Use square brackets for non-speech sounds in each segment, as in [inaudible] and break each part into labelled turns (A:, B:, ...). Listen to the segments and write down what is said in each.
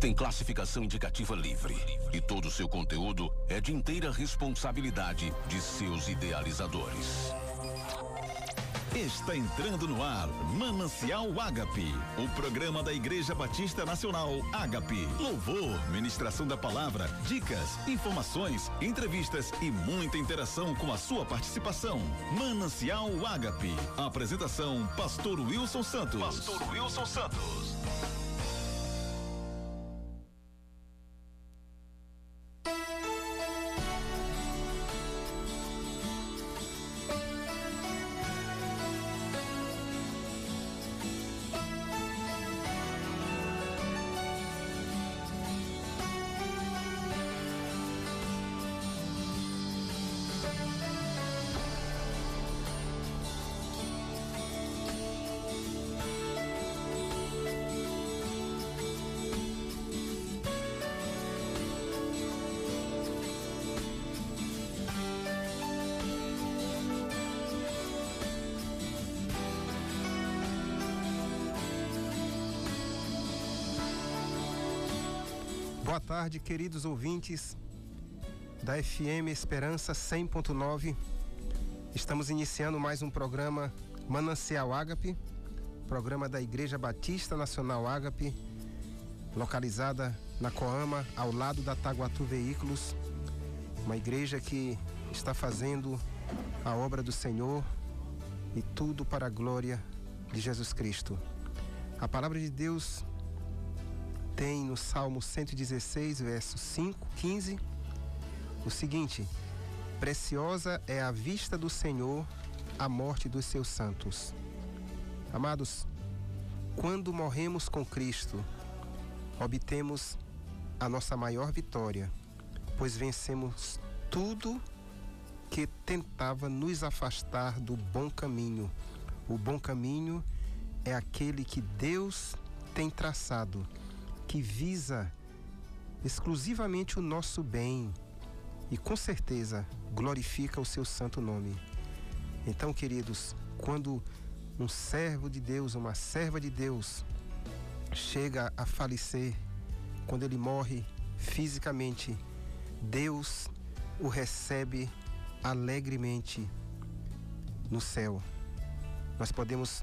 A: tem classificação indicativa livre e todo o seu conteúdo é de inteira responsabilidade de seus idealizadores.
B: Está entrando no ar Manancial Ágape, o programa da Igreja Batista Nacional Ágape. Louvor, ministração da palavra, dicas, informações, entrevistas e muita interação com a sua participação. Manancial Ágape. Apresentação: Pastor Wilson Santos.
A: Pastor Wilson Santos.
C: Tarde, queridos ouvintes da FM Esperança 100.9. Estamos iniciando mais um programa Manancial Ágape, programa da Igreja Batista Nacional Ágape, localizada na Coama, ao lado da Taguatu Veículos, uma igreja que está fazendo a obra do Senhor e tudo para a glória de Jesus Cristo. A palavra de Deus tem no Salmo 116, verso 5, 15, o seguinte: Preciosa é a vista do Senhor a morte dos seus santos. Amados, quando morremos com Cristo, obtemos a nossa maior vitória, pois vencemos tudo que tentava nos afastar do bom caminho. O bom caminho é aquele que Deus tem traçado que visa exclusivamente o nosso bem e com certeza glorifica o seu santo nome. Então, queridos, quando um servo de Deus, uma serva de Deus chega a falecer, quando ele morre fisicamente, Deus o recebe alegremente no céu. Nós podemos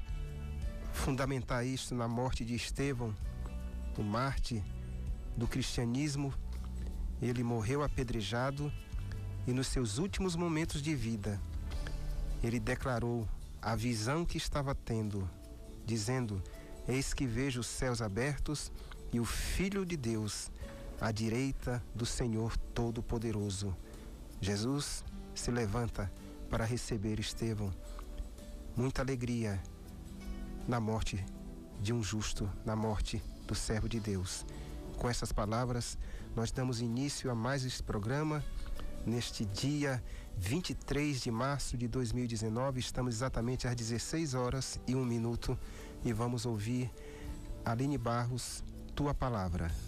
C: fundamentar isso na morte de Estevão, o Marte do cristianismo, ele morreu apedrejado e nos seus últimos momentos de vida, ele declarou a visão que estava tendo, dizendo: Eis que vejo os céus abertos e o Filho de Deus à direita do Senhor Todo-Poderoso. Jesus se levanta para receber Estevão. Muita alegria na morte de um justo, na morte do servo de Deus. Com essas palavras, nós damos início a mais este programa. Neste dia 23 de março de 2019, estamos exatamente às 16 horas e um minuto e vamos ouvir Aline Barros, tua palavra.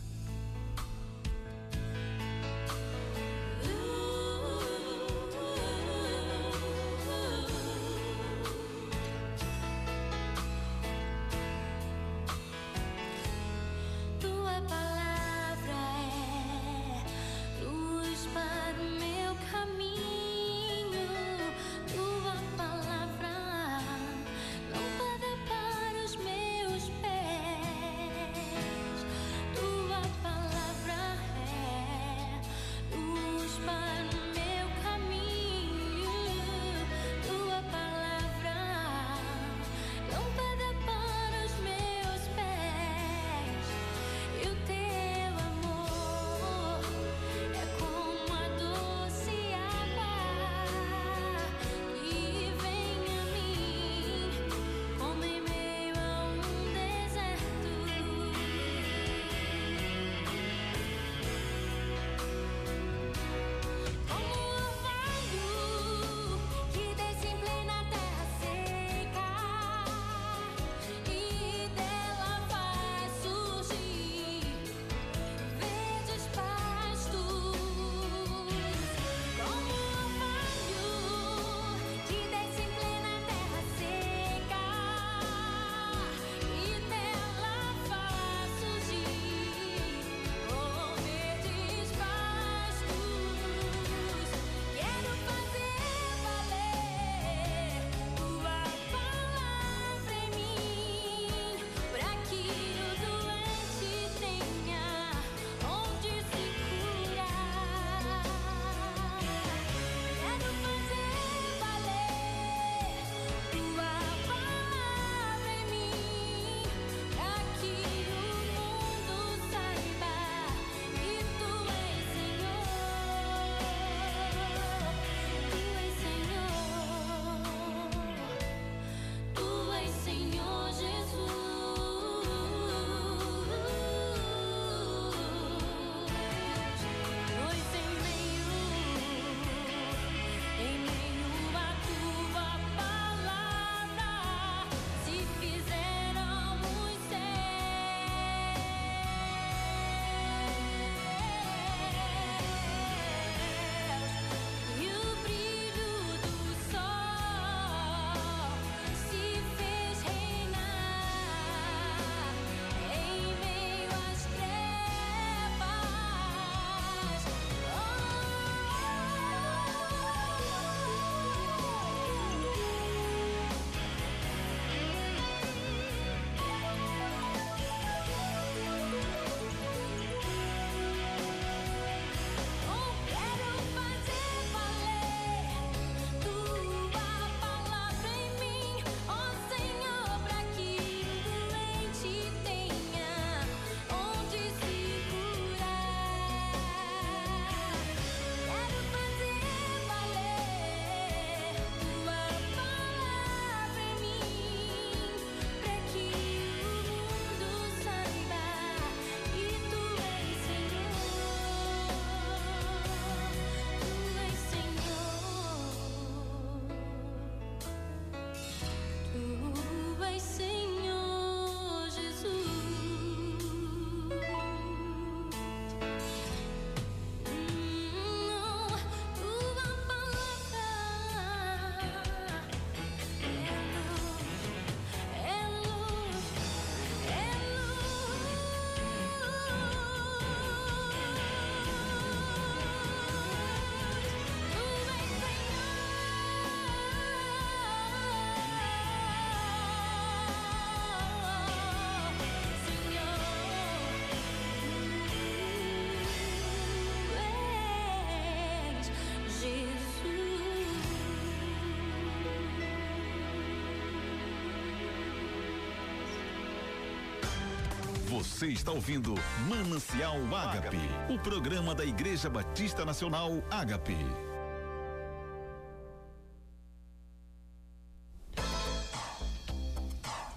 B: Você está ouvindo Manancial Ágape, o programa da Igreja Batista Nacional Ágape.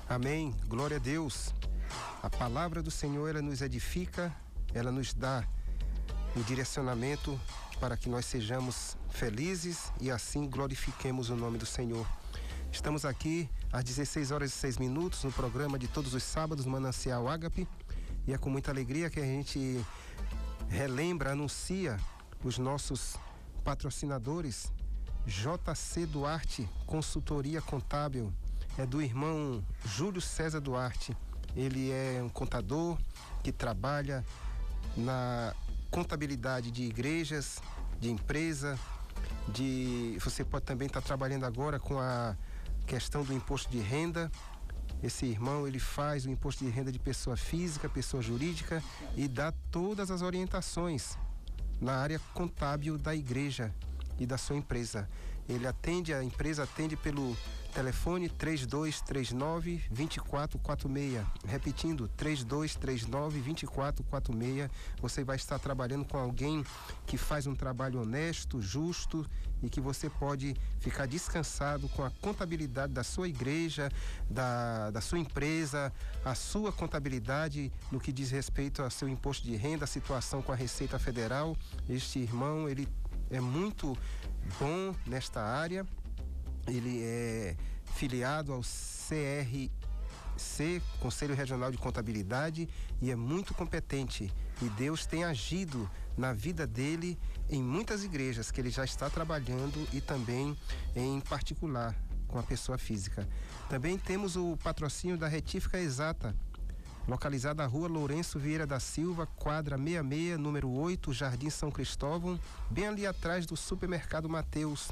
C: Amém. Glória a Deus. A palavra do Senhor ela nos edifica, ela nos dá o direcionamento para que nós sejamos felizes e assim glorifiquemos o nome do Senhor. Estamos aqui às 16 horas e 6 minutos no programa de todos os sábados, Manancial Ágape. E é com muita alegria que a gente relembra, anuncia os nossos patrocinadores. JC Duarte, consultoria contábil, é do irmão Júlio César Duarte. Ele é um contador que trabalha na contabilidade de igrejas, de empresa, de você pode também estar trabalhando agora com a questão do imposto de renda. Esse irmão ele faz o imposto de renda de pessoa física, pessoa jurídica e dá todas as orientações na área contábil da igreja e da sua empresa. Ele atende, a empresa atende pelo Telefone 3239 2446. Repetindo, 3239 2446. Você vai estar trabalhando com alguém que faz um trabalho honesto, justo e que você pode ficar descansado com a contabilidade da sua igreja, da, da sua empresa, a sua contabilidade no que diz respeito ao seu imposto de renda, a situação com a Receita Federal. Este irmão, ele é muito bom nesta área ele é filiado ao CRC, Conselho Regional de Contabilidade, e é muito competente. E Deus tem agido na vida dele em muitas igrejas que ele já está trabalhando e também em particular com a pessoa física. Também temos o patrocínio da Retífica Exata, localizada na rua Lourenço Vieira da Silva, quadra 66, número 8, Jardim São Cristóvão, bem ali atrás do supermercado Mateus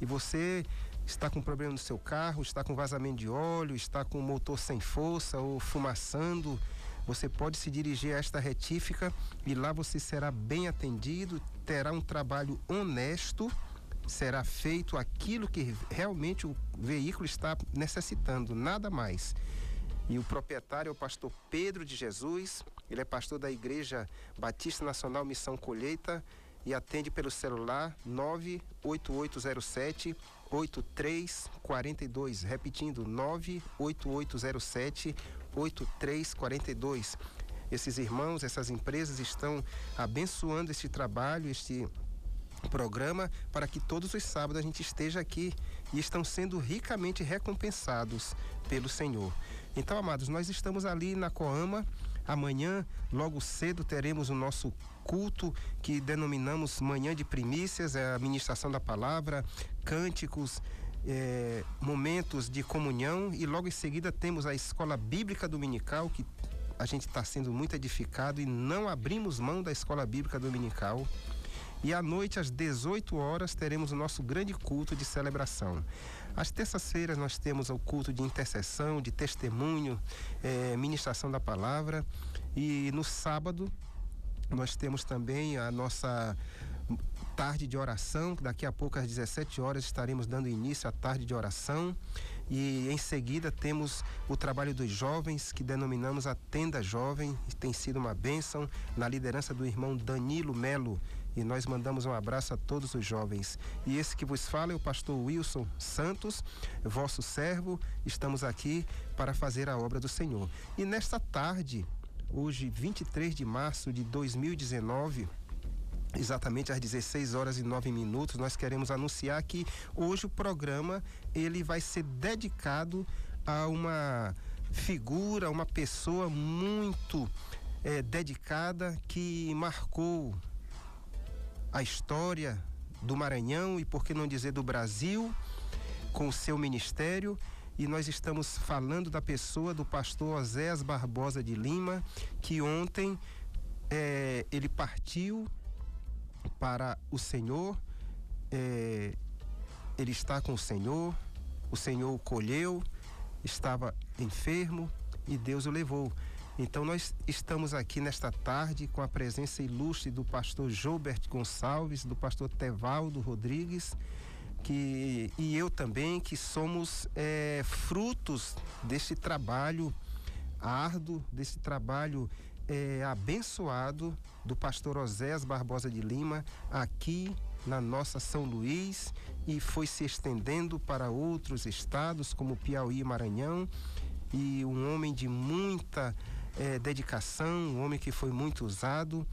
C: e você está com problema no seu carro, está com vazamento de óleo, está com o motor sem força ou fumaçando, você pode se dirigir a esta retífica e lá você será bem atendido, terá um trabalho honesto, será feito aquilo que realmente o veículo está necessitando, nada mais. E o proprietário é o pastor Pedro de Jesus, ele é pastor da Igreja Batista Nacional Missão Colheita e atende pelo celular 98807 8342, repetindo 98807 8342. Esses irmãos, essas empresas estão abençoando este trabalho, este programa para que todos os sábados a gente esteja aqui e estão sendo ricamente recompensados pelo Senhor. Então, amados, nós estamos ali na Coama. Amanhã, logo cedo, teremos o nosso culto que denominamos Manhã de Primícias, é a ministração da palavra, cânticos, é, momentos de comunhão e logo em seguida temos a escola bíblica dominical que a gente está sendo muito edificado e não abrimos mão da escola bíblica dominical. E à noite, às 18 horas, teremos o nosso grande culto de celebração. Às terças-feiras, nós temos o culto de intercessão, de testemunho, é, ministração da palavra. E no sábado, nós temos também a nossa tarde de oração. Daqui a pouco, às 17 horas, estaremos dando início à tarde de oração. E em seguida temos o trabalho dos jovens, que denominamos a Tenda Jovem. Tem sido uma bênção na liderança do irmão Danilo Melo. E nós mandamos um abraço a todos os jovens. E esse que vos fala é o pastor Wilson Santos, vosso servo. Estamos aqui para fazer a obra do Senhor. E nesta tarde, hoje, 23 de março de 2019, exatamente às 16 horas e 9 minutos, nós queremos anunciar que hoje o programa ele vai ser dedicado a uma figura, uma pessoa muito é, dedicada que marcou a história do Maranhão e por que não dizer do Brasil com o seu ministério. E nós estamos falando da pessoa do pastor Oséas Barbosa de Lima, que ontem é, ele partiu para o Senhor, é, ele está com o Senhor, o Senhor o colheu, estava enfermo e Deus o levou. Então nós estamos aqui nesta tarde com a presença ilustre do pastor Gilbert Gonçalves, do pastor Tevaldo Rodrigues, que, e eu também, que somos é, frutos deste trabalho árduo, desse trabalho é, abençoado do pastor Oséias Barbosa de Lima aqui na nossa São Luís e foi se estendendo para outros estados como Piauí e Maranhão. E um homem de muita é, dedicação, um homem que foi muito usado.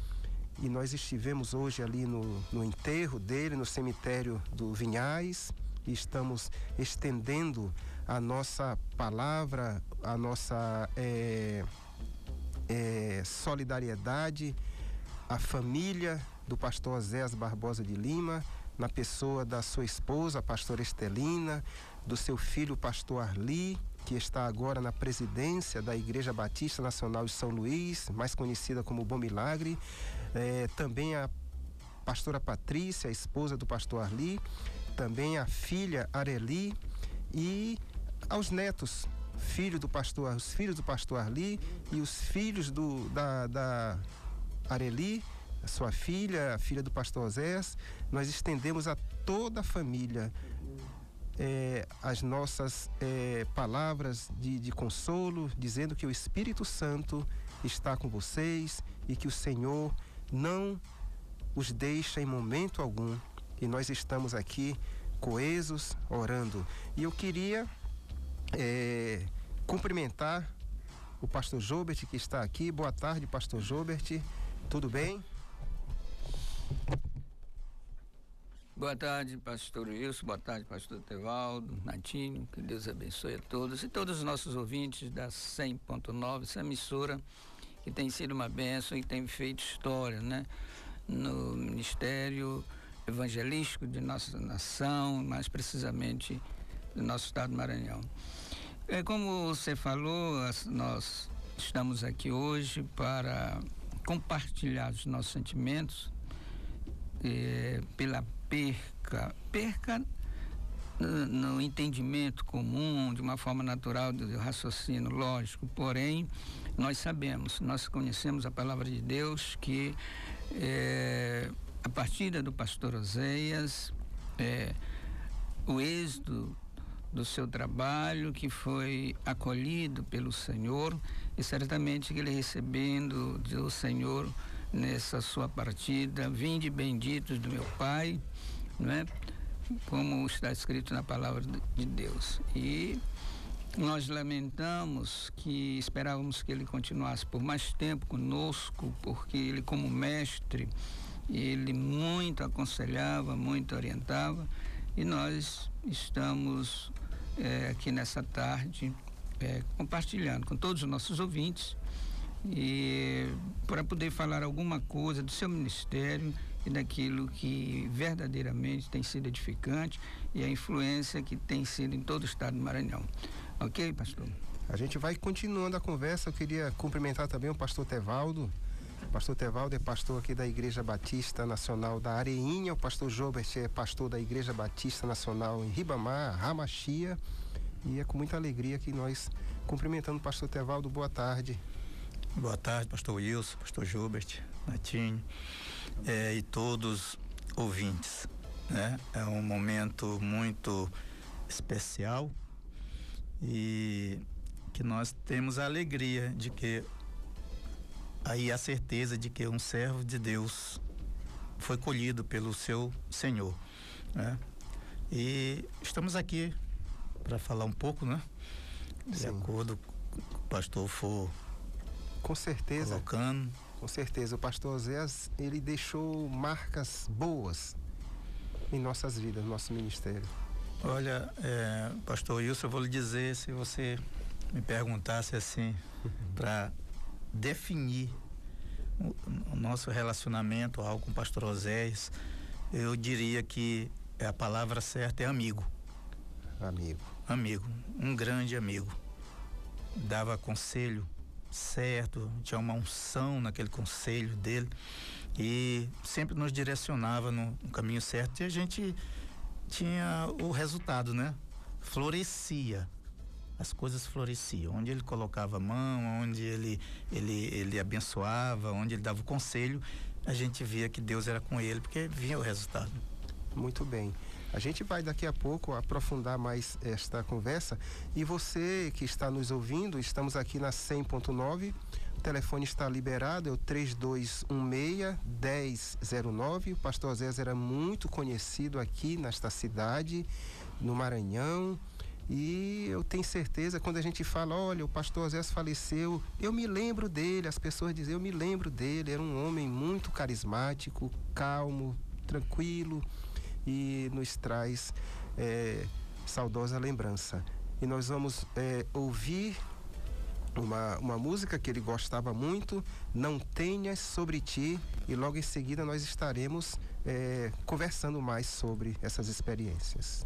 C: E nós estivemos hoje ali no, no enterro dele no cemitério do Vinhais e estamos estendendo a nossa palavra, a nossa é, é, solidariedade à família do pastor Osés Barbosa de Lima, na pessoa da sua esposa, a pastora Estelina, do seu filho, pastor Arli, que está agora na presidência da Igreja Batista Nacional de São Luís, mais conhecida como Bom Milagre, é, também a pastora Patrícia, a esposa do pastor Arli, também a filha Areli e aos netos, filho do pastor, os filhos do pastor Arli e os filhos do, da, da Areli, sua filha, a filha do pastor Osés, nós estendemos a toda a família é, as nossas é, palavras de, de consolo, dizendo que o Espírito Santo está com vocês e que o Senhor não os deixa em momento algum. E nós estamos aqui coesos, orando. E eu queria é, cumprimentar o pastor Jobert que está aqui. Boa tarde, pastor Jobert. Tudo bem?
D: Boa tarde, pastor Wilson. Boa tarde, pastor Tevaldo, Natinho. Que Deus abençoe a todos e todos os nossos ouvintes da 100.9, essa emissora que tem sido uma bênção e tem feito história, né? No ministério evangelístico de nossa nação, mais precisamente do nosso estado do Maranhão. É, como você falou, nós estamos aqui hoje para compartilhar os nossos sentimentos é, pela perca, perca no, entendimento comum, de uma forma natural do raciocínio lógico, porém nós sabemos, nós conhecemos a palavra de Deus que é, a partida do pastor Oséias, é, o êxito do seu trabalho que foi acolhido pelo Senhor e certamente que ele recebendo do Senhor nessa sua partida, vinde benditos do meu Pai, não é? Como está escrito na palavra de Deus. E nós lamentamos que esperávamos que ele continuasse por mais tempo conosco, porque ele como mestre, ele muito aconselhava, muito orientava, e nós estamos é, aqui nessa tarde é, compartilhando com todos os nossos ouvintes e para poder falar alguma coisa do seu ministério e daquilo que verdadeiramente tem sido edificante e a influência que tem sido em todo o estado do Maranhão. Ok, pastor?
C: A gente vai continuando a conversa. Eu queria cumprimentar também o pastor Tevaldo. Pastor Tevaldo é pastor aqui da Igreja Batista Nacional da Areinha. O pastor Jobert é pastor da Igreja Batista Nacional em Ribamar, Ramachia. E é com muita alegria que nós cumprimentando o pastor Tevaldo. Boa tarde.
E: Boa tarde, pastor Wilson, pastor Gilbert, Natinho é, e todos ouvintes. Né? É um momento muito especial e que nós temos a alegria de que aí a certeza de que um servo de Deus foi colhido pelo seu Senhor, né? E estamos aqui para falar um pouco, né? De Sim. acordo com o pastor for
C: com certeza.
E: Colocando.
C: Com certeza. O pastor Oséias, ele deixou marcas boas em nossas vidas, no nosso ministério.
E: Olha, é, pastor Wilson, eu vou lhe dizer, se você me perguntasse assim, [laughs] para definir o, o, nosso relacionamento ao com o pastor Oséias, eu diria que a palavra certa é amigo.
C: Amigo.
E: Amigo, um grande amigo. Dava conselho certo, tinha uma unção naquele conselho dele e sempre nos direcionava no, no caminho certo e a gente tinha o resultado, né? Florescia as coisas floresciam. Onde ele colocava a mão, onde ele, ele, ele abençoava, onde ele dava o conselho, a gente via que Deus era com ele, porque vinha o resultado.
C: Muito bem. A gente vai daqui a pouco aprofundar mais esta conversa e você que está nos ouvindo, estamos aqui na 100.9. O telefone está liberado, é o 3216-1009. O pastor Zé era muito conhecido aqui nesta cidade, no Maranhão. E eu tenho certeza, quando a gente fala, olha, o pastor Zé faleceu, eu me lembro dele, as pessoas dizem, eu me lembro dele, era um homem muito carismático, calmo, tranquilo e nos traz é, saudosa lembrança. E nós vamos é, ouvir uma, uma música que ele gostava muito, Não Tenhas Sobre Ti, e logo em seguida nós estaremos é, conversando mais sobre essas experiências.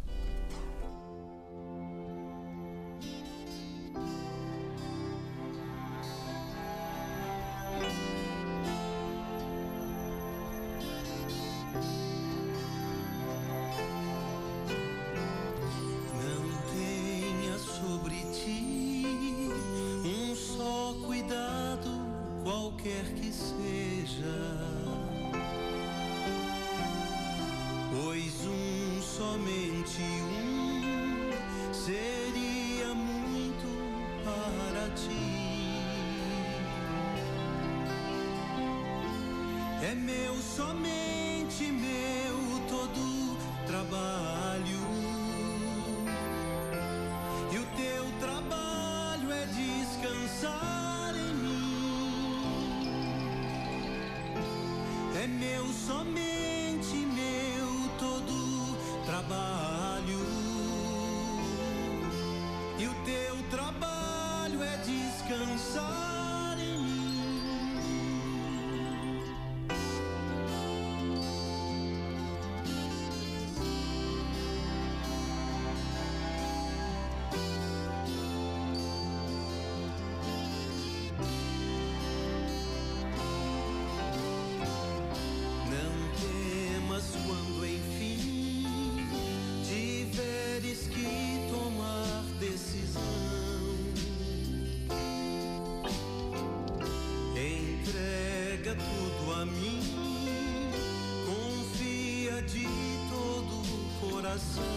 C: corazón.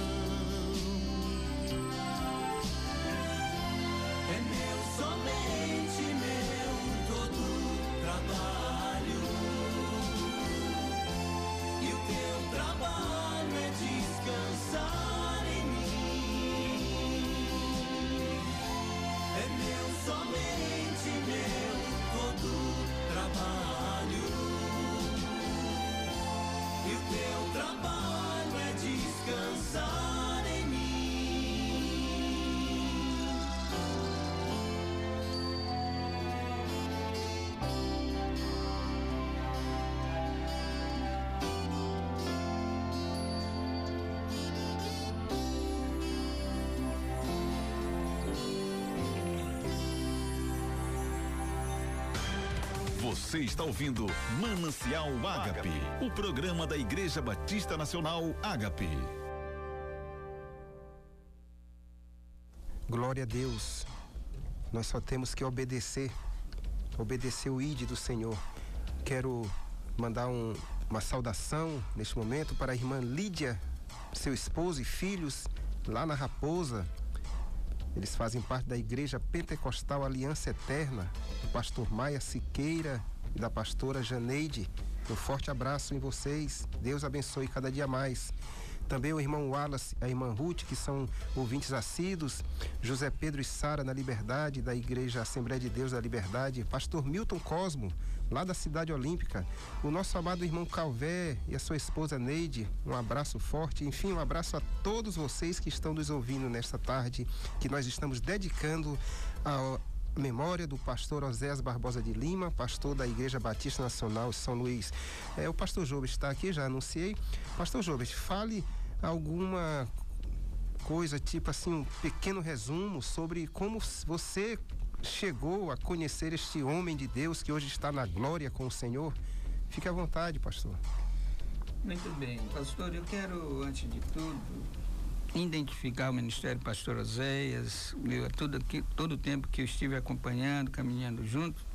B: Você está ouvindo Manancial Ágape, o programa da Igreja Batista Nacional Ágape.
C: Glória a Deus. Nós só temos que obedecer, obedecer o ID do Senhor. Quero mandar um, uma saudação neste momento para a irmã Lídia, seu esposo e filhos, lá na Raposa, eles fazem parte da Igreja Pentecostal Aliança Eterna, do pastor Maia Siqueira da pastora Janeide. Um forte abraço em vocês. Deus abençoe cada dia mais. Também o irmão Wallace, a irmã Ruth, que são ouvintes assíduos. José Pedro e Sara na Liberdade, da Igreja Assembleia de Deus da Liberdade. Pastor Milton Cosmo, lá da Cidade Olímpica. O nosso amado irmão Calvé e a sua esposa Neide. Um abraço forte. Enfim, um abraço a todos vocês que estão nos ouvindo nesta tarde, que nós estamos dedicando a memória do pastor Oséias Barbosa de Lima, pastor da Igreja Batista Nacional São Luís. É, o pastor Jobes está aqui, já anunciei. Pastor Jobes, fale alguma coisa, tipo assim, um pequeno resumo sobre como você chegou a conhecer este homem de Deus que hoje está na glória com o Senhor. Fique à vontade, pastor.
D: Muito bem, pastor, eu quero, antes de tudo, identificar o Ministério Pastor Oséias, todo, todo o tempo que eu estive acompanhando, caminhando junto,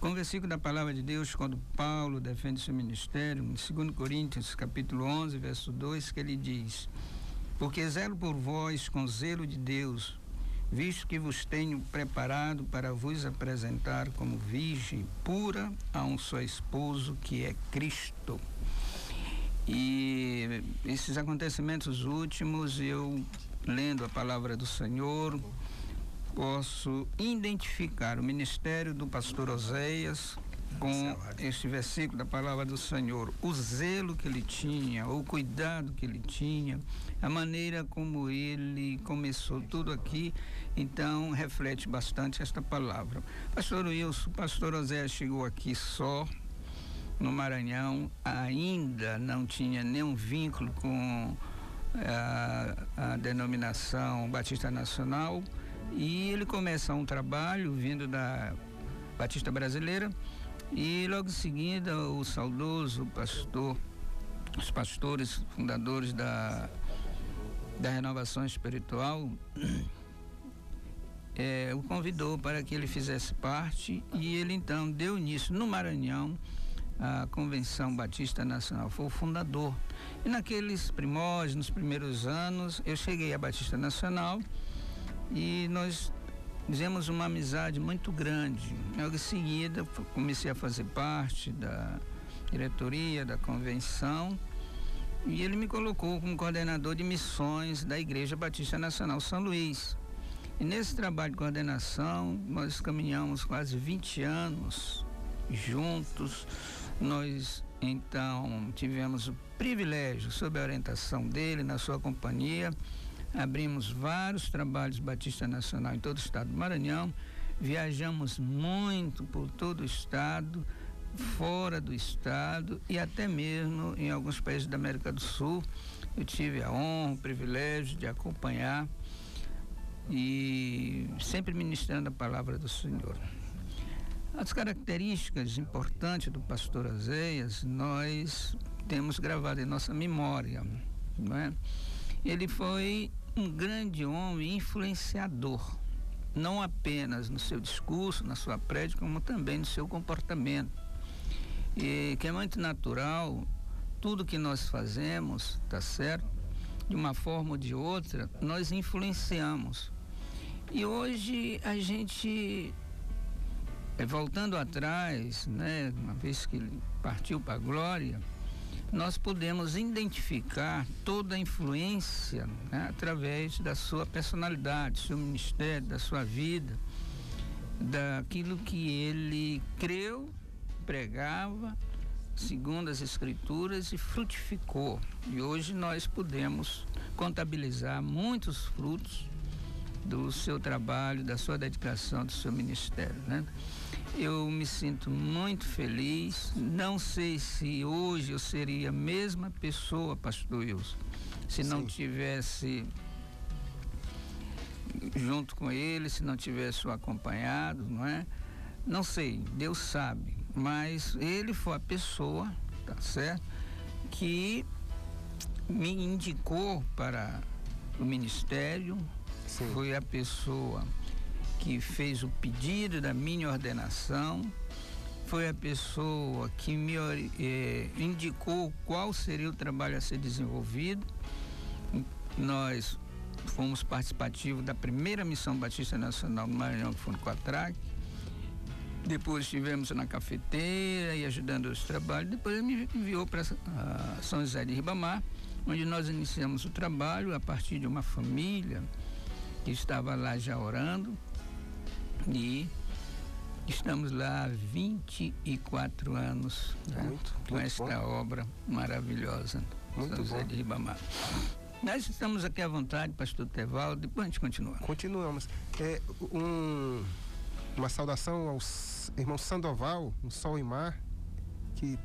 D: com o versículo da palavra de Deus, quando Paulo defende seu ministério, em 2 Coríntios, capítulo 11, verso 2, que ele diz: Porque zelo por vós com zelo de Deus, visto que vos tenho preparado para vos apresentar como virgem pura a um só esposo que é Cristo. E esses acontecimentos últimos, eu lendo a palavra do Senhor, posso identificar o ministério do pastor Oséias com este versículo da palavra do Senhor, o zelo que ele tinha, o cuidado que ele tinha, a maneira como ele começou tudo aqui, então reflete bastante esta palavra. Pastor Wilson, pastor Oséias chegou aqui só no Maranhão, ainda não tinha nenhum vínculo com a, a denominação Batista Nacional. E ele começa um trabalho vindo da Batista Brasileira. E logo em seguida o saudoso pastor, os pastores fundadores da, da renovação espiritual é, [clears throat] o convidou para que ele fizesse parte. E ele então deu início no Maranhão à Convenção Batista Nacional, foi o fundador. E naqueles primórdios, nos primeiros anos, eu cheguei à Batista Nacional e nós fizemos uma amizade muito grande. Logo em seguida, comecei a fazer parte da diretoria da convenção e ele me colocou como coordenador de missões da Igreja Batista Nacional São Luís. E nesse trabalho de coordenação, nós caminhamos quase 20 anos juntos. Nós então tivemos o privilégio, sob a orientação dele, na sua companhia, abrimos vários trabalhos Batista Nacional em todo o estado do Maranhão, viajamos muito por todo o estado, fora do estado e até mesmo em alguns países da América do Sul. Eu tive a honra, o privilégio de acompanhar e sempre ministrando a palavra do Senhor. As características importantes do pastor Azeias, nós temos gravado em nossa memória, não é? Ele foi um grande homem influenciador, não apenas no seu discurso, na sua prédica, como também no seu comportamento. E que é muito natural, tudo que nós fazemos, tá certo? De uma forma ou de outra, nós influenciamos. E hoje a gente, é, voltando atrás, né, uma vez que ele partiu para a glória, nós podemos identificar toda a influência né, através da sua personalidade, seu ministério, da sua vida, daquilo que ele creu, pregava, segundo as escrituras e frutificou. E hoje nós podemos contabilizar muitos frutos do seu trabalho, da sua dedicação, do seu ministério, né? Eu me sinto muito feliz. Não sei se hoje eu seria a mesma pessoa, pastor Wilson, se Sim. não tivesse junto com ele, se não tivesse o acompanhado, não é? Não sei, Deus sabe, mas ele foi a pessoa, tá certo? Que me indicou para o ministério, Sim. foi a pessoa que fez o pedido da minha ordenação, foi a pessoa que me eh, indicou qual seria o trabalho a ser desenvolvido. Nós fomos participativos da primeira missão Batista Nacional no Maranhão, que foi no Quatraque. Depois estivemos na cafeteira e ajudando os trabalhos. Depois ele me enviou para São José de Ribamar, onde nós iniciamos o trabalho a partir de uma família que estava lá já orando e estamos lá há 24 anos né, muito, com muito esta bom. obra maravilhosa.
C: Muito São José
D: de Ribamar. Nós estamos aqui à vontade, pastor Tevaldo, depois a gente continua.
C: Continuamos. É, um, uma saudação ao irmão Sandoval, no Sol e Mar, que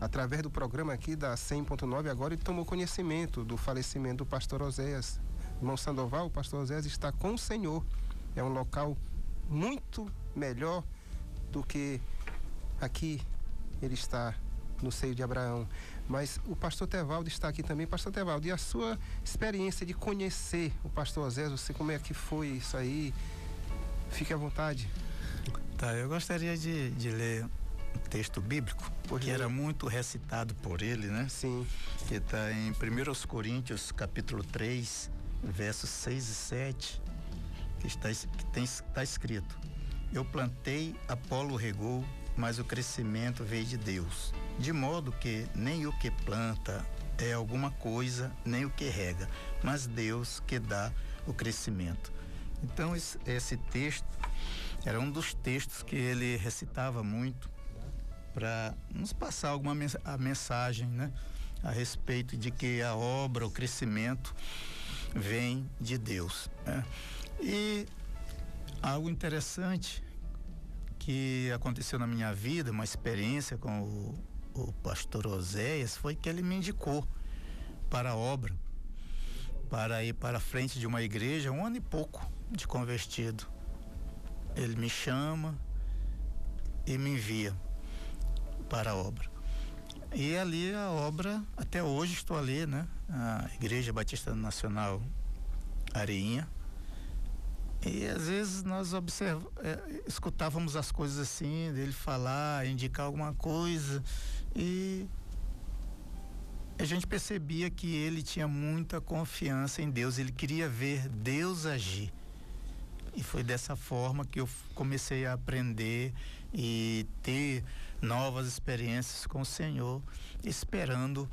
C: através do programa aqui da 100.9 agora ele tomou conhecimento do falecimento do pastor Oséias. Irmão Sandoval, o pastor Oséias está com o Senhor. É um local muito melhor do que aqui ele está no seio de Abraão. Mas o pastor Tevaldo está aqui também. Pastor Tevaldo, e a sua experiência de conhecer o pastor Zé, você como é que foi isso aí? Fique à vontade.
E: Tá, eu gostaria de, de ler um texto bíblico que era muito recitado por ele, né?
C: Sim.
E: Que está em 1 Coríntios, capítulo 3, versos 6 e 7, que está, que tem, está escrito: Eu plantei, Apolo regou, mas o crescimento veio de Deus. De modo que nem o que planta é alguma coisa, nem o que rega, mas Deus que dá o crescimento. Então, esse, texto era um dos textos que ele recitava muito para nos passar alguma mensagem, né? A respeito de que a obra, o crescimento vem de Deus. Né? E algo interessante que aconteceu na minha vida, uma experiência com o, o pastor Oséias, foi que ele me indicou para a obra, para ir para a frente de uma igreja, um ano e pouco de convertido. Ele me chama e me envia para a obra. E ali a obra, até hoje estou ali, né? A Igreja Batista Nacional Areinha. E às vezes nós observ... É, escutávamos as coisas assim, dele falar, indicar alguma coisa, e a gente percebia que ele tinha muita confiança em Deus, ele queria ver Deus agir. E foi dessa forma que eu comecei a aprender e ter novas experiências com o Senhor, esperando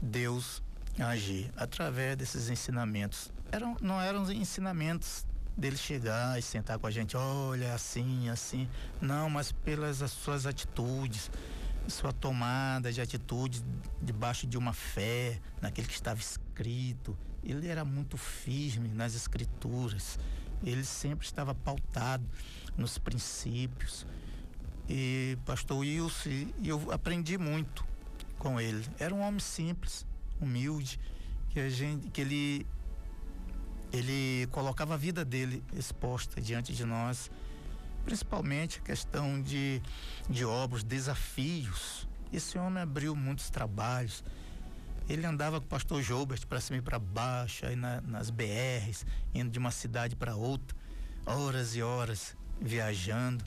E: Deus agir através desses ensinamentos. Eram, não eram ensinamentos dele chegar e sentar com a gente, olha, assim, assim. Não, mas pelas suas atitudes, sua tomada de atitude debaixo de uma fé, naquele que estava escrito. Ele era muito firme nas escrituras. Ele sempre estava pautado nos princípios. E pastor Wilson, eu aprendi muito com ele. Era um homem simples, humilde, que a gente, que ele ele colocava a vida dele exposta diante de nós, principalmente a questão de, de obras, desafios. Esse homem abriu muitos trabalhos. Ele andava com o pastor Joubert para cima e para baixo, aí na, nas BRs, indo de uma cidade para outra, horas e horas viajando.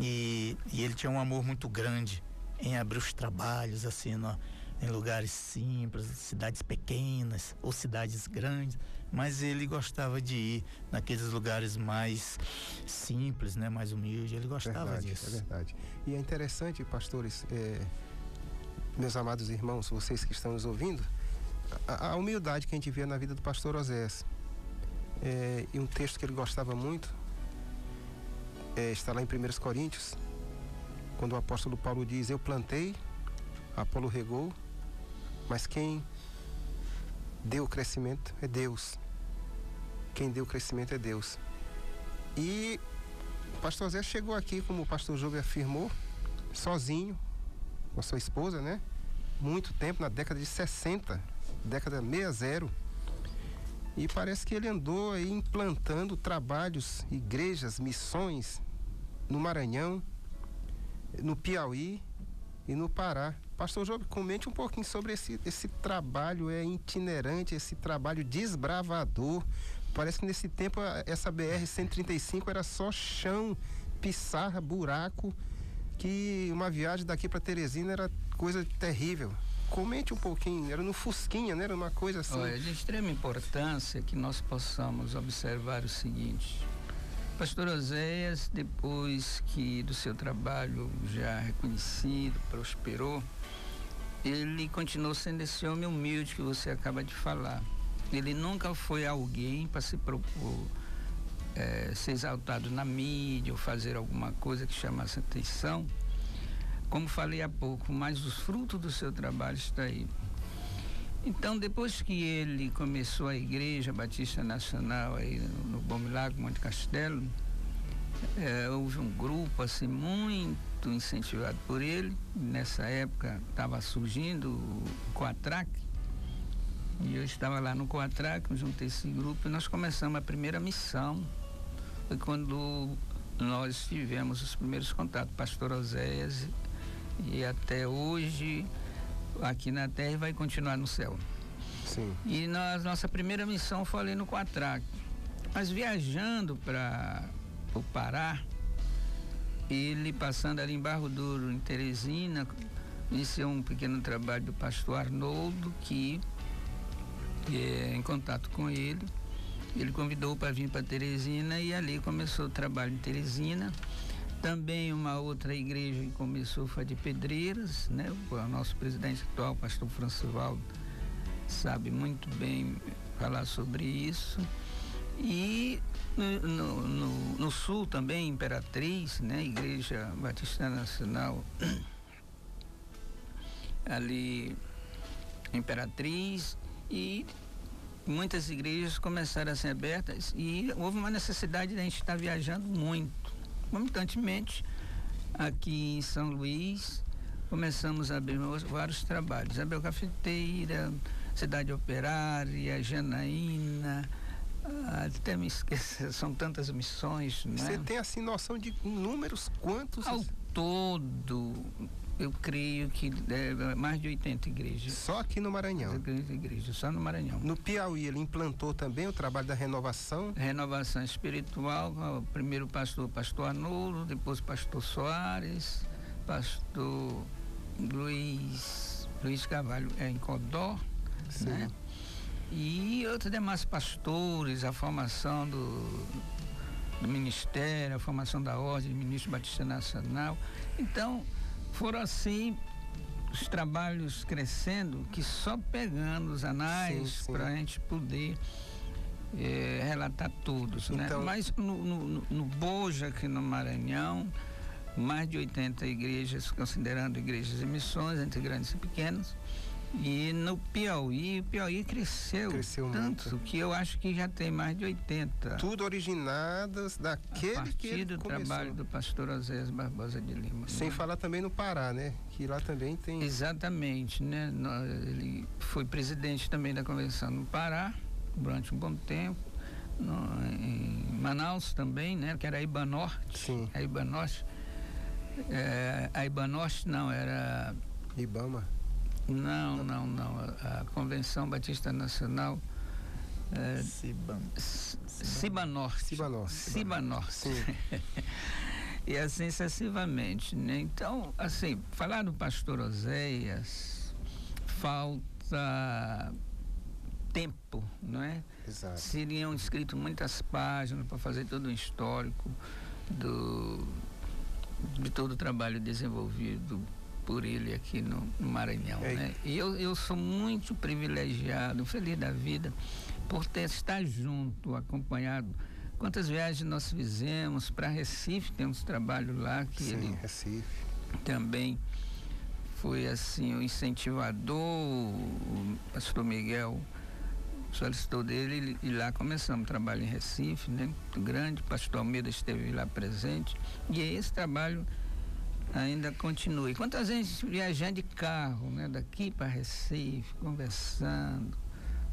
E: E, e, ele tinha um amor muito grande em abrir os trabalhos, assim, no, em lugares simples, cidades pequenas ou cidades grandes, mas ele gostava de ir naqueles lugares mais simples, né, mais humildes. Ele gostava
C: verdade,
E: disso.
C: É verdade. E é interessante, pastores, é, meus amados irmãos, vocês que estão nos ouvindo, a, a humildade que a gente vê na vida do pastor Osés. É, e um texto que ele gostava muito é, está lá em 1 Coríntios, quando o apóstolo Paulo diz: Eu plantei, Apolo regou, mas quem deu o crescimento é Deus. Quem deu o crescimento é Deus. E o pastor Zé chegou aqui, como o pastor Júlio afirmou, sozinho, com a sua esposa, né? Muito tempo, na década de 60, década 60. E parece que ele andou aí implantando trabalhos, igrejas, missões no Maranhão, no Piauí e no Pará. Pastor Job, comente um pouquinho sobre esse, esse trabalho é itinerante, esse trabalho desbravador. Parece que nesse tempo essa BR-135 era só chão, pissarra, buraco, que uma viagem daqui para Teresina era coisa terrível. Comente um pouquinho, era no Fusquinha, né? Era uma coisa assim.
D: Olha, de extrema importância que nós possamos observar o seguinte. Pastor Oséias, depois que do seu trabalho já reconhecido, prosperou, ele continuou sendo esse homem humilde que você acaba de falar. Ele nunca foi alguém para se propor é, ser exaltado na mídia ou fazer alguma coisa que chamasse atenção. Como falei há pouco, mas os frutos do seu trabalho está aí. Então, depois que ele começou a Igreja Batista Nacional aí no Bom Milagre, Monte Castelo, é, houve um grupo assim muito incentivado por ele. Nessa época estava surgindo o Coatrac. E eu estava lá no Coatrac, junto a esse grupo, e nós começamos a primeira missão. Foi quando nós tivemos os primeiros contatos, pastor Oséias, e até hoje aqui na terra e vai continuar no céu.
C: Sim.
D: E nós, nossa primeira missão foi ali no Coatrac. Mas viajando para o Pará, ele passando ali em Barro Duro, em Teresina, iniciou um pequeno trabalho do pastor Arnoldo, que é, em contato com ele, ele convidou para vir para Teresina e ali começou o trabalho em Teresina. Também uma outra igreja que começou foi a de Pedreiras, né? O nosso presidente atual, pastor Francivaldo, sabe muito bem falar sobre isso. E no, no, no, no sul também, Imperatriz, né? Igreja Batista Nacional, [clears throat] ali Imperatriz e muitas igrejas começaram a ser abertas e houve uma necessidade de a gente estar viajando muito Momentantemente, aqui em São Luís, começamos a abrir vários trabalhos. Abel Cafeteira, Cidade Operária, Janaína, ah, até me esquecer, [laughs] são tantas missões.
C: Você
D: né?
C: tem assim noção de números quantos?
D: Ao todo, eu creio que é mais de 80 igrejas.
C: Só aqui no Maranhão?
D: 80 igrejas, só no Maranhão.
C: No Piauí, ele implantou também o trabalho da renovação?
D: Renovação espiritual, primeiro pastor, pastor Anulo, depois pastor Soares, pastor Luiz, Luiz Carvalho é, em Codó, Sim. né? E outros demais pastores, a formação do, do ministério, a formação da ordem, ministro Batista Nacional. Então, foram assim os trabalhos crescendo que só pegando os anais para a gente poder é, relatar todos, né? então... né? Mas no, no, no Boja, aqui no Maranhão, mais de 80 igrejas, considerando igrejas e missões, entre grandes e pequenas, e no Piauí, o Piauí cresceu, cresceu tanto muito. que eu acho que já tem mais de 80.
C: Tudo originadas daquele
D: a
C: que ele
D: do
C: começou.
D: trabalho do pastor Osés Barbosa de Lima.
C: Sem né? falar também no Pará, né? Que lá também tem.
D: Exatamente, né? Ele foi presidente também da convenção no Pará durante um bom tempo. No, em Manaus também, né? Que era a Iba Norte.
C: Sim.
D: A Iba Norte. É, a Iba Norte não, era.
C: Ibama.
D: Não, não, não. A, Convenção Batista Nacional.
E: É, Ciban.
D: Cibanorte.
C: Cibanorte.
D: Cibanorte. [laughs] E assim sucessivamente. Né? Então, assim, falar do pastor Oséias, falta tempo, não é?
C: Exato.
D: Seriam escritas muitas páginas para fazer todo o histórico do, de todo o trabalho desenvolvido por ele aqui no, no Maranhão. É. Né? E eu, eu sou muito privilegiado, feliz da vida, por ter estar junto, acompanhado. Quantas viagens nós fizemos para Recife, temos trabalho lá que
C: Sim,
D: ele
C: Recife.
D: também foi assim o incentivador, o pastor Miguel solicitou dele e lá começamos o trabalho em Recife, né? Muito grande, o pastor Almeida esteve lá presente. E esse trabalho ainda continue. Quantas vezes viajando de carro, né, daqui para Recife, conversando,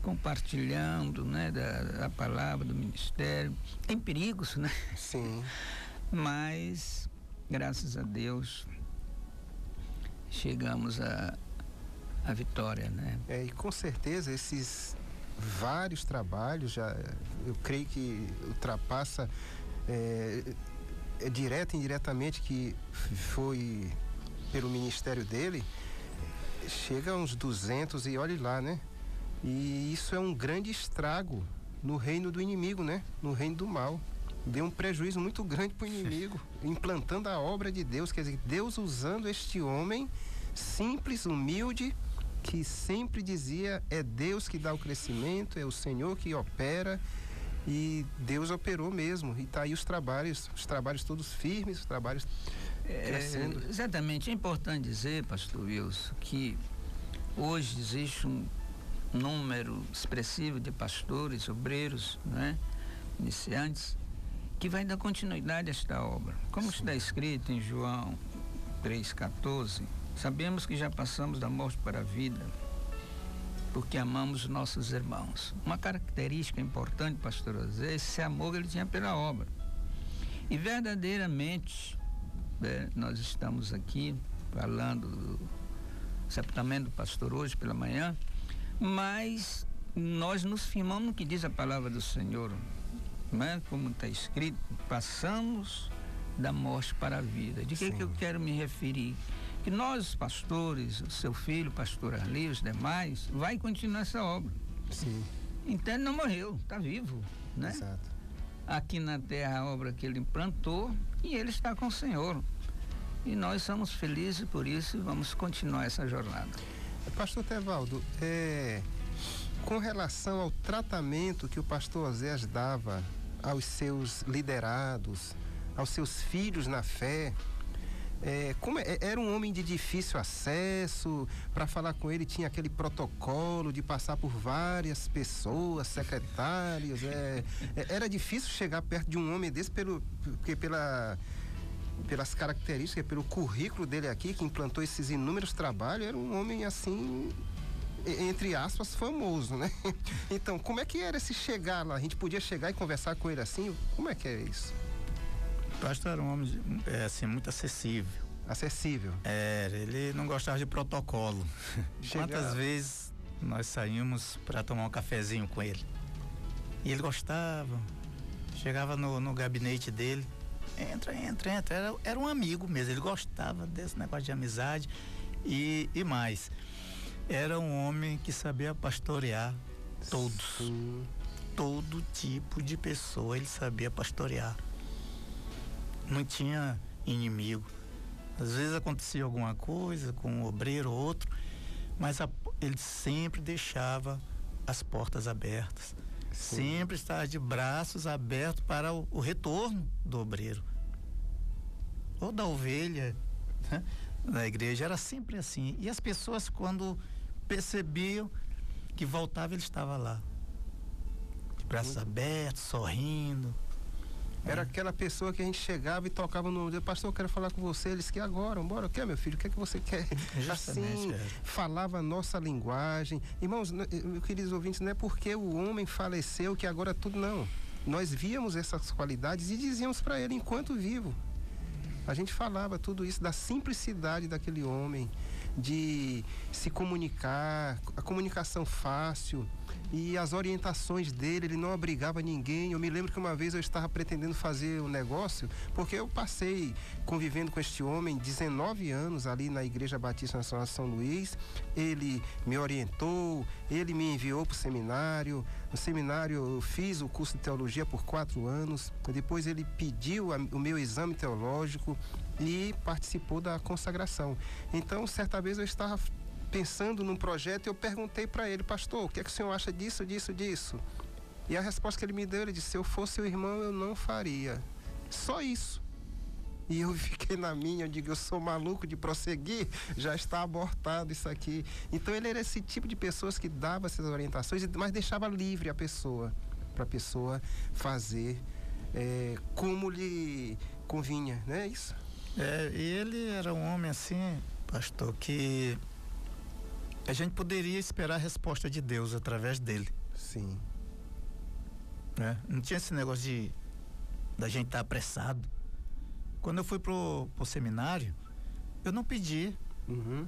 D: compartilhando, né, da, da, palavra do ministério. Tem perigos, né?
C: Sim. [laughs]
D: Mas graças a Deus chegamos à a, a vitória, né?
C: É, e com certeza esses vários trabalhos já eu creio que ultrapassa é, direta e indiretamente que foi pelo ministério dele, chega a uns 200 e olhe lá, né? E isso é um grande estrago no reino do inimigo, né? No reino do mal. Deu um prejuízo muito grande para o inimigo, [laughs] implantando a obra de Deus, quer dizer, Deus usando este homem simples, humilde, que sempre dizia é Deus que dá o crescimento, é o Senhor que opera e Deus operou mesmo. E tá aí os trabalhos, os trabalhos todos firmes, os trabalhos é, crescendo.
D: Exatamente. É importante dizer, pastor Wilson, que hoje existe um número expressivo de pastores, obreiros, né, iniciantes, que vai dar continuidade a esta obra. Como Sim. está escrito em João 3,14, sabemos que já passamos da morte para a vida porque amamos nossos irmãos. Uma característica importante, pastor José, esse amor que ele tinha pela obra. E verdadeiramente, é, nós estamos aqui falando do sepultamento do pastor hoje pela manhã, mas nós nos firmamos no que diz a palavra do Senhor, né? como está escrito, passamos da morte para a vida. De que, que eu quero me referir? Que nós, pastores, o seu filho, pastor Arli, os demais, vai continuar essa obra.
C: Sim.
D: Então ele não morreu, está vivo, né?
C: Exato.
D: Aqui na terra a obra que ele implantou e ele está com o Senhor. E nós somos felizes por isso e vamos continuar essa jornada.
C: Pastor Tevaldo, é, com relação ao tratamento que o pastor Oséias dava aos seus liderados, aos seus filhos na fé, é, como é- era um homem de difícil acesso, para falar com ele tinha aquele protocolo de passar por várias pessoas, secretários. é, é, era difícil chegar perto de um homem desse pelo, porque pela, pelas características, pelo currículo dele aqui, que implantou esses inúmeros trabalhos, era um homem assim, entre aspas, famoso, né? [laughs] Então, como é que era esse chegar lá? A gente podia chegar e conversar com ele assim? Como é que é isso?
E: O pastor era um homem é, assim, muito acessível.
C: Acessível.
E: Era, ele não gostava de protocolo. [laughs]
C: Chegava.
E: Quantas vezes nós saímos para tomar um cafezinho com ele? E ele gostava. Chegava no, no gabinete dele. Entra, entra, entra. Era, era um amigo mesmo. Ele gostava desse negócio de amizade. E, e mais, era um homem que sabia pastorear todos.
C: Sim.
E: Todo tipo de pessoa ele sabia pastorear. Não tinha inimigo. Às vezes acontecia alguma coisa com um obreiro ou outro, mas a- ele sempre deixava as portas abertas. Sempre estava de braços abertos para o, o retorno do obreiro. Ou da ovelha, né? na igreja. Era sempre assim. E as pessoas, quando percebiam que voltava, ele estava lá. De braços abertos, sorrindo.
C: Era aquela pessoa que a gente chegava e tocava no dedo, pastor, eu quero falar com você. Eles que agora, bora, o que, meu filho? O que é que você quer? [laughs]
E: Justamente,
C: assim,
E: é.
C: falava a nossa linguagem. Irmãos, eh, meus queridos ouvintes, não é porque o homem faleceu que agora tudo não. Nós víamos essas qualidades e dizíamos para ele enquanto vivo. A gente falava tudo isso da simplicidade daquele homem, de se comunicar, a comunicação fácil e as orientações dele, ele não obrigava ninguém. Eu me lembro que uma vez eu estava pretendendo fazer um negócio, porque eu passei convivendo com este homem 19 anos ali na Igreja Batista Nacional São Luís. Ele me orientou, ele me enviou para o seminário. No seminário eu fiz o curso de teologia por quatro anos. Depois ele pediu o meu exame teológico e participou da consagração. Então, certa vez eu estava pensando num projeto eu perguntei para ele, pastor, o que é que o senhor acha disso, disso, disso? E a resposta que ele me deu, ele disse, se eu fosse seu irmão, eu não faria. Só isso. E eu [laughs] fiquei na minha, eu digo, eu sou maluco de prosseguir, já está abortado isso aqui. Então ele era esse tipo de pessoas que dava essas orientações, mas deixava livre a pessoa, para a pessoa fazer eh, como lhe convinha, não é isso?
E: É, e ele era um homem assim, pastor, que a gente poderia esperar a resposta de Deus através dele.
C: Sim.
E: né? Não tinha esse negócio de da gente estar apressado. Quando eu fui pro, pro seminário, eu não pedi,
C: Uhum.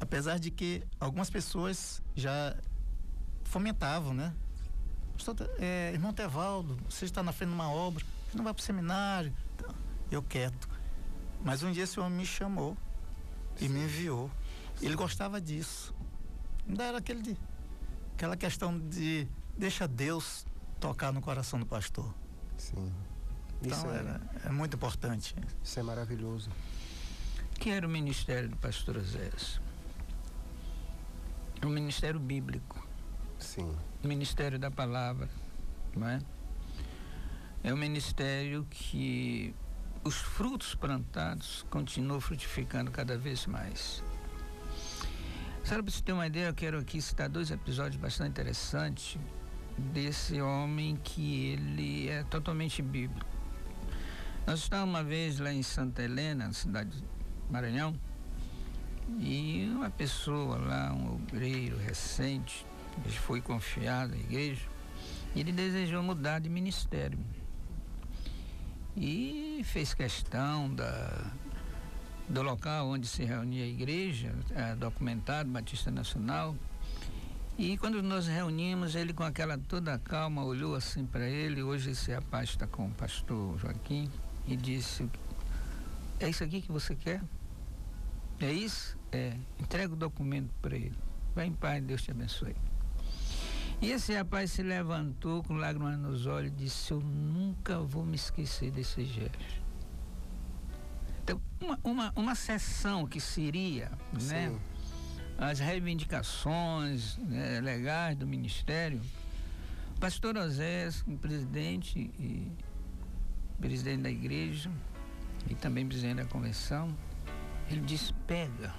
E: apesar de que algumas pessoas já fomentavam, né? Pastor, é, irmão Tevaldo, você está na frente de uma obra, você não vai pro seminário. Então, eu quieto. Mas um dia esse homem me chamou e me enviou. Ele gostava disso. Ainda era aquele de, aquela questão de deixa Deus tocar no coração do pastor.
C: Sim.
E: Então
C: Isso,
E: era, é muito importante.
C: é, isso é maravilhoso.
D: Que era o ministério do pastor Osés? É um ministério bíblico,
C: Sim.
D: o ministério da palavra, não é? É um ministério que os frutos plantados continuam frutificando cada vez mais. Sabe, para você ter uma ideia, eu quero aqui citar dois episódios bastante interessantes desse homem que ele é totalmente bíblico. Nós estávamos uma vez lá em Santa Helena, na cidade de Maranhão, e uma pessoa lá, um obreiro recente, que foi confiado à igreja, ele desejou mudar de ministério. E fez questão da, do local onde se reunia a igreja, é, documentado, Batista Nacional. E quando nós reunimos, ele com aquela toda calma olhou assim para ele. Hoje esse rapaz está com o pastor Joaquim. e disse: É isso aqui que você quer? É isso? É. Entrega o documento para ele. Vai em paz, Deus te abençoe. E esse rapaz se levantou com lágrimas nos olhos e disse: Eu nunca vou me esquecer desse gesto. Então, uma, uma, uma sessão que seria, né? As reivindicações né, legais do Ministério, o pastor Osés, presidente e presidente da igreja e também presidente da convenção, ele disse: pega,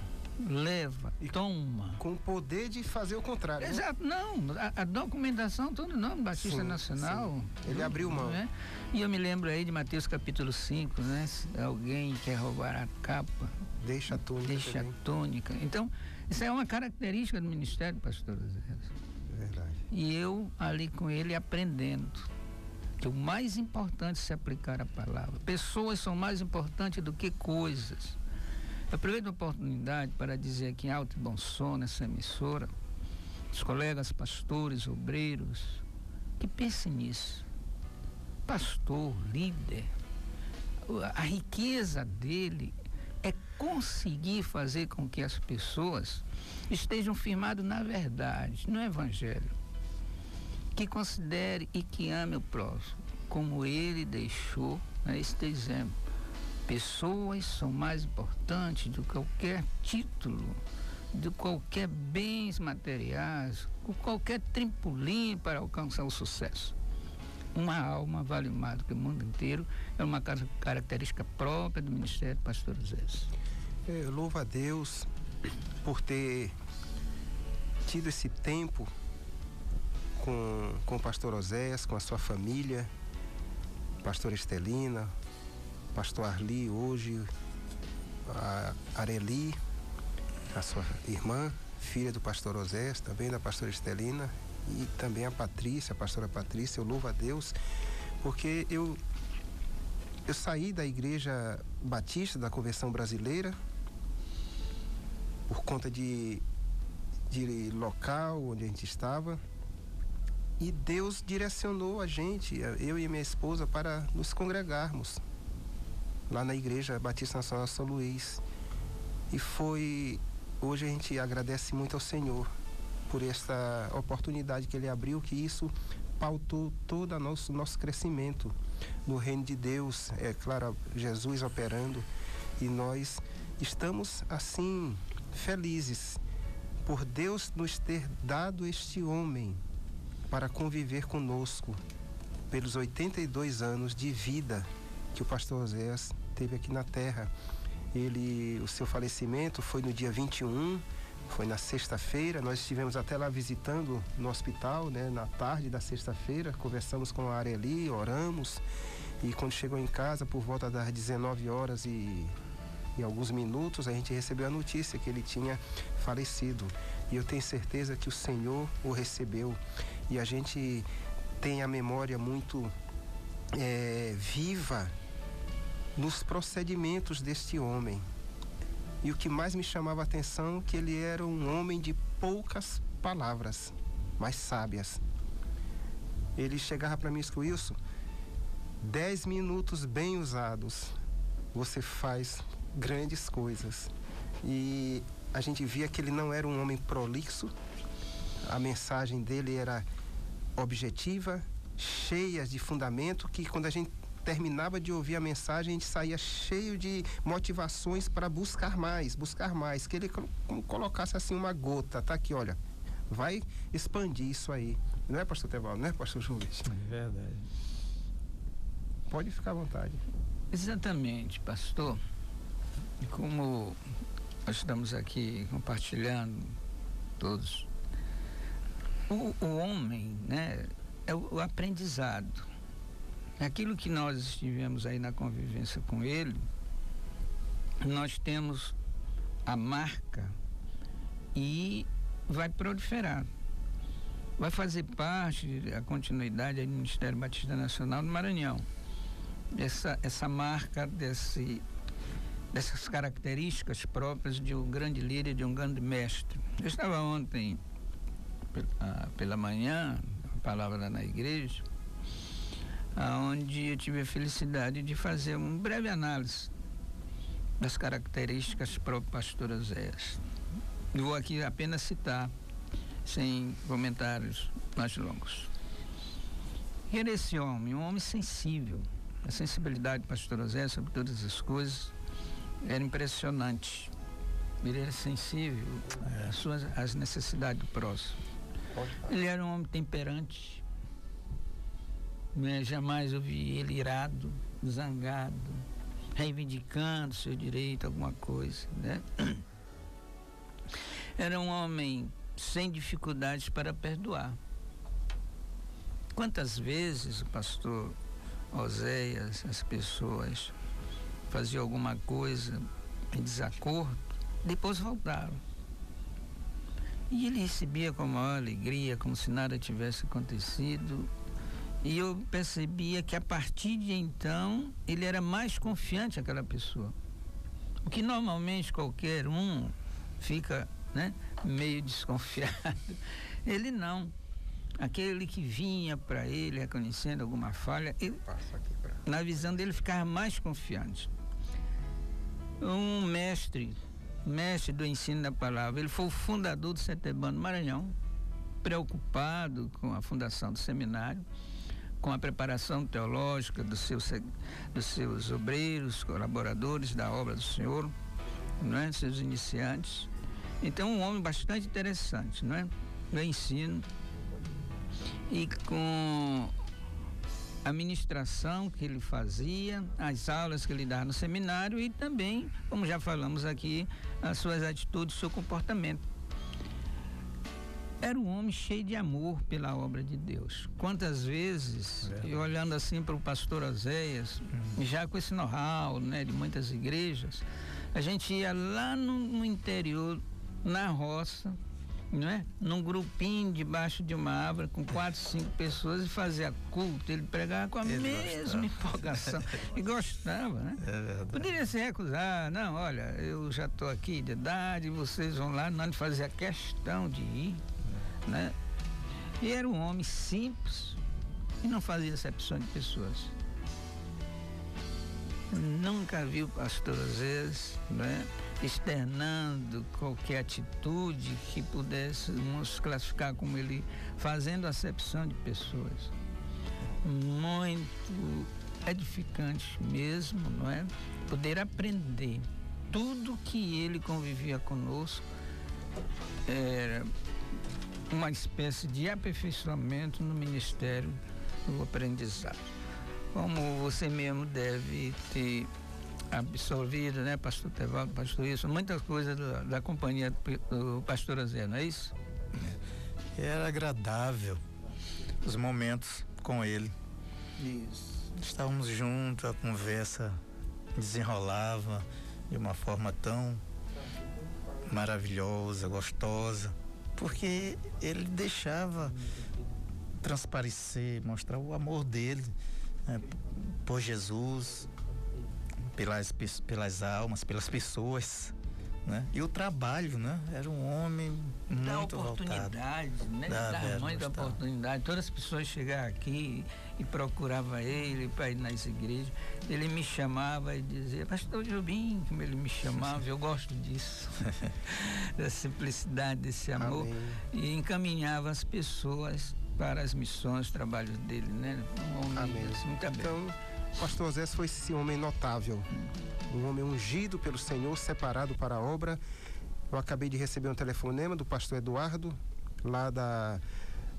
D: leva,
C: E
D: toma.
C: Com o poder de fazer o contrário. né?
D: Exato, não, a, a documentação todo nome Batista
C: Sim,
D: Nacional.
C: sim. Ele abriu mão.
D: né? E eu me lembro aí de Mateus capítulo 5, né? Se alguém quer roubar a capa,
C: Deixa a túnica
D: deixa a
C: também.
D: tônica. Então, isso é uma característica do ministério, pastor.
C: É Verdade.
D: E eu ali com ele aprendendo que o mais importante é se aplicar a palavra. Pessoas são mais importantes do que coisas. Aproveito a oportunidade para dizer aqui em alto e bom som nessa emissora, os colegas pastores, obreiros, que pensem nisso. Pastor, líder, a riqueza dele é conseguir fazer com que as pessoas estejam firmadas na verdade, no Evangelho. Que considere e que ame o próximo, como ele deixou né, este exemplo. Pessoas são mais importantes do que qualquer título, de qualquer bens materiais, com qualquer trampolim para alcançar o sucesso. Uma alma vale mais do que o mundo inteiro, é uma car- característica própria do Ministério Pastor Zé.
C: Eu louvo a Deus por ter tido esse tempo com, com o pastor Oséias, com a sua família, pastor Estelina, pastor Arli hoje, a Areli, a sua irmã, filha do pastor Oséias, também da pastora Estelina, e também a Patrícia, a pastora Patrícia, eu louvo a Deus, porque eu, eu saí da igreja batista da convenção brasileira por conta de, de local onde a gente estava. E Deus direcionou a gente, eu e minha esposa, para nos congregarmos lá na Igreja Batista Nacional São Luís. E foi. Hoje a gente agradece muito ao Senhor por esta oportunidade que Ele abriu, que isso pautou todo o nosso, nosso crescimento no reino de Deus. É claro, Jesus operando. E nós estamos assim felizes por Deus nos ter dado este homem para conviver conosco pelos 82 anos de vida que o pastor Oséias teve aqui na terra. Ele, o seu falecimento foi no dia 21, foi na sexta-feira. Nós estivemos até lá visitando no hospital, né, na tarde da sexta-feira. Conversamos com a Areli, oramos. E quando chegou em casa, por volta das 19 horas e, e alguns minutos, a gente recebeu a notícia que ele tinha falecido. E eu tenho certeza que o Senhor o recebeu. E a gente tem a memória muito é, viva nos procedimentos deste homem. E o que mais me chamava a atenção é que ele era um homem de poucas palavras, mas sábias. Ele chegava para mim e disse, dez minutos bem usados, você faz grandes coisas. E a gente via que ele não era um homem prolixo, a mensagem dele era objetiva, cheia de fundamento, que quando a gente terminava de ouvir a mensagem, a gente saía cheio de motivações para buscar mais, buscar mais, que ele como colocasse assim uma gota, tá aqui, olha, vai expandir isso aí. Não é, pastor Teval, não é, pastor Júlio?
E: É verdade.
C: Pode ficar à vontade.
D: Exatamente, pastor. E como nós estamos aqui compartilhando todos, o, o homem, né, é o, o aprendizado. Aquilo que nós estivemos aí na convivência com ele, nós temos a marca e vai proliferar. Vai fazer parte da continuidade do Ministério Batista Nacional do Maranhão essa, essa marca desse, dessas características próprias de um grande líder, de um grande mestre. Eu estava ontem, ah, pela manhã, a palavra na igreja, onde eu tive a felicidade de fazer uma breve análise das características próprio pastor Oséias. Vou aqui apenas citar, sem comentários mais longos. Era esse homem, um homem sensível. A sensibilidade do pastor Oséias sobre todas as coisas era impressionante. Ele era sensível às, suas, às necessidades do próximo. Ele era um homem temperante. Né? Jamais ouvi ele irado, zangado, reivindicando seu direito, alguma coisa. Né? [clears throat] Era um homem sem dificuldades para perdoar. Quantas vezes o pastor Oséias, as pessoas faziam alguma coisa em desacordo, depois voltaram. E ele recebia com a maior alegria, como se nada tivesse acontecido. E eu percebia que a partir de então ele era mais confiante aquela pessoa. O que normalmente qualquer um fica né, meio desconfiado. [laughs] Ele não. Aquele que vinha para ele reconhecendo alguma falha, ele, na visão dele ficava mais confiante. Um mestre mestre do ensino da palavra. Ele foi o fundador do Setebano Maranhão, preocupado com a fundação do seminário, com a preparação teológica dos seus, dos seus obreiros, colaboradores da obra do Senhor, não é? seus iniciantes. Então, um homem bastante interessante, não é? No ensino. E com a ministração que ele fazia, as aulas que ele dava no seminário e também, como já falamos aqui, as suas atitudes, seu comportamento. Era um homem cheio de amor pela obra de Deus. Quantas vezes, e olhando assim para o pastor Oséias, hum. já com esse know-how né, de muitas igrejas, a gente ia lá no, no interior, na roça, não é? Num grupinho debaixo de uma árvore com quatro, cinco pessoas e fazia culto. Ele pregava com a Ele mesma gostava. empolgação. e gostava, né? É Poderia se recusar, não, olha, eu já estou aqui de idade, vocês vão lá, não, fazia questão de ir, né? E era um homem simples e não fazia acepção de pessoas. Nunca vi o pastor às vezes, né? externando qualquer atitude que pudéssemos classificar como ele fazendo acepção de pessoas. Muito edificante mesmo, não é? Poder aprender tudo que ele convivia conosco era uma espécie de aperfeiçoamento no ministério do aprendizado. Como você mesmo deve ter absorvido, né, pastor Tevaldo, pastor isso, muitas coisas da, da companhia do pastor Azé, não é isso?
E: É. Era agradável os momentos com ele.
D: Isso.
E: Estávamos juntos, a conversa desenrolava de uma forma tão maravilhosa, gostosa, porque ele deixava transparecer, mostrar o amor dele né, por Jesus, pelas, pelas almas, pelas pessoas. Né? E o trabalho, né? Era um homem muito
D: da oportunidade,
E: voltado.
D: né? Da, da mãe da oportunidade. Todas as pessoas chegavam aqui e procuravam ele para ir nas igrejas. Ele me chamava e dizia, pastor Jobim, como ele me chamava, eu gosto disso. [laughs] da simplicidade desse amor. Amém. E encaminhava as pessoas para as missões, os trabalhos dele, né?
C: Um homem Amém. muito aberto. Então, Pastor Zé foi esse homem notável, um homem ungido pelo Senhor, separado para a obra. Eu acabei de receber um telefonema do pastor Eduardo, lá da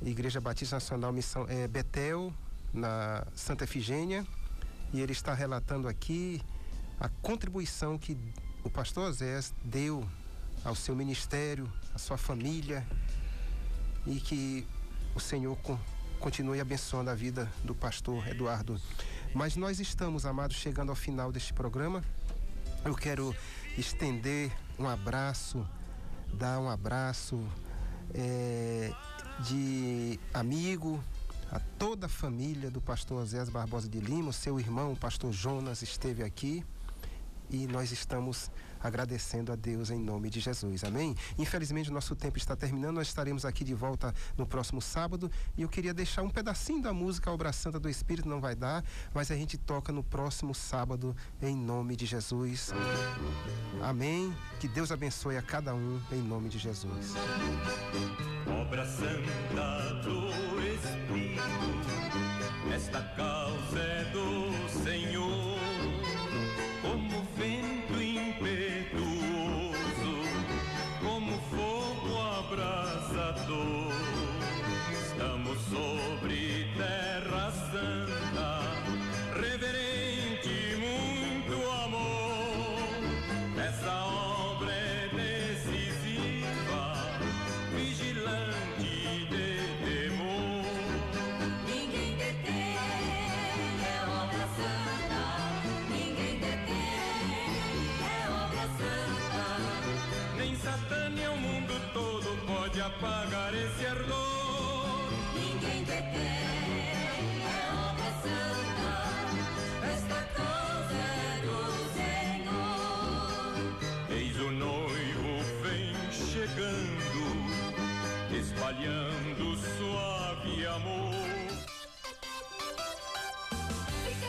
C: Igreja Batista Nacional Missão é, Betel, na Santa Efigênia, e ele está relatando aqui a contribuição que o pastor Zé deu ao seu ministério, à sua família, e que o Senhor continue abençoando a vida do pastor Eduardo. Mas nós estamos, amados, chegando ao final deste programa. Eu quero estender um abraço, dar um abraço é, de amigo a toda a família do pastor Zé Barbosa de Lima, seu irmão, o pastor Jonas, esteve aqui e nós estamos agradecendo a Deus em nome de Jesus. Amém? Infelizmente, o nosso tempo está terminando. Nós estaremos aqui de volta no próximo sábado. E eu queria deixar um pedacinho da música Obra Santa do Espírito, não vai dar, mas a gente toca no próximo sábado em nome de Jesus. Amém. Que Deus abençoe a cada um em nome de Jesus.
F: Obra Santa do Espírito, esta causa é do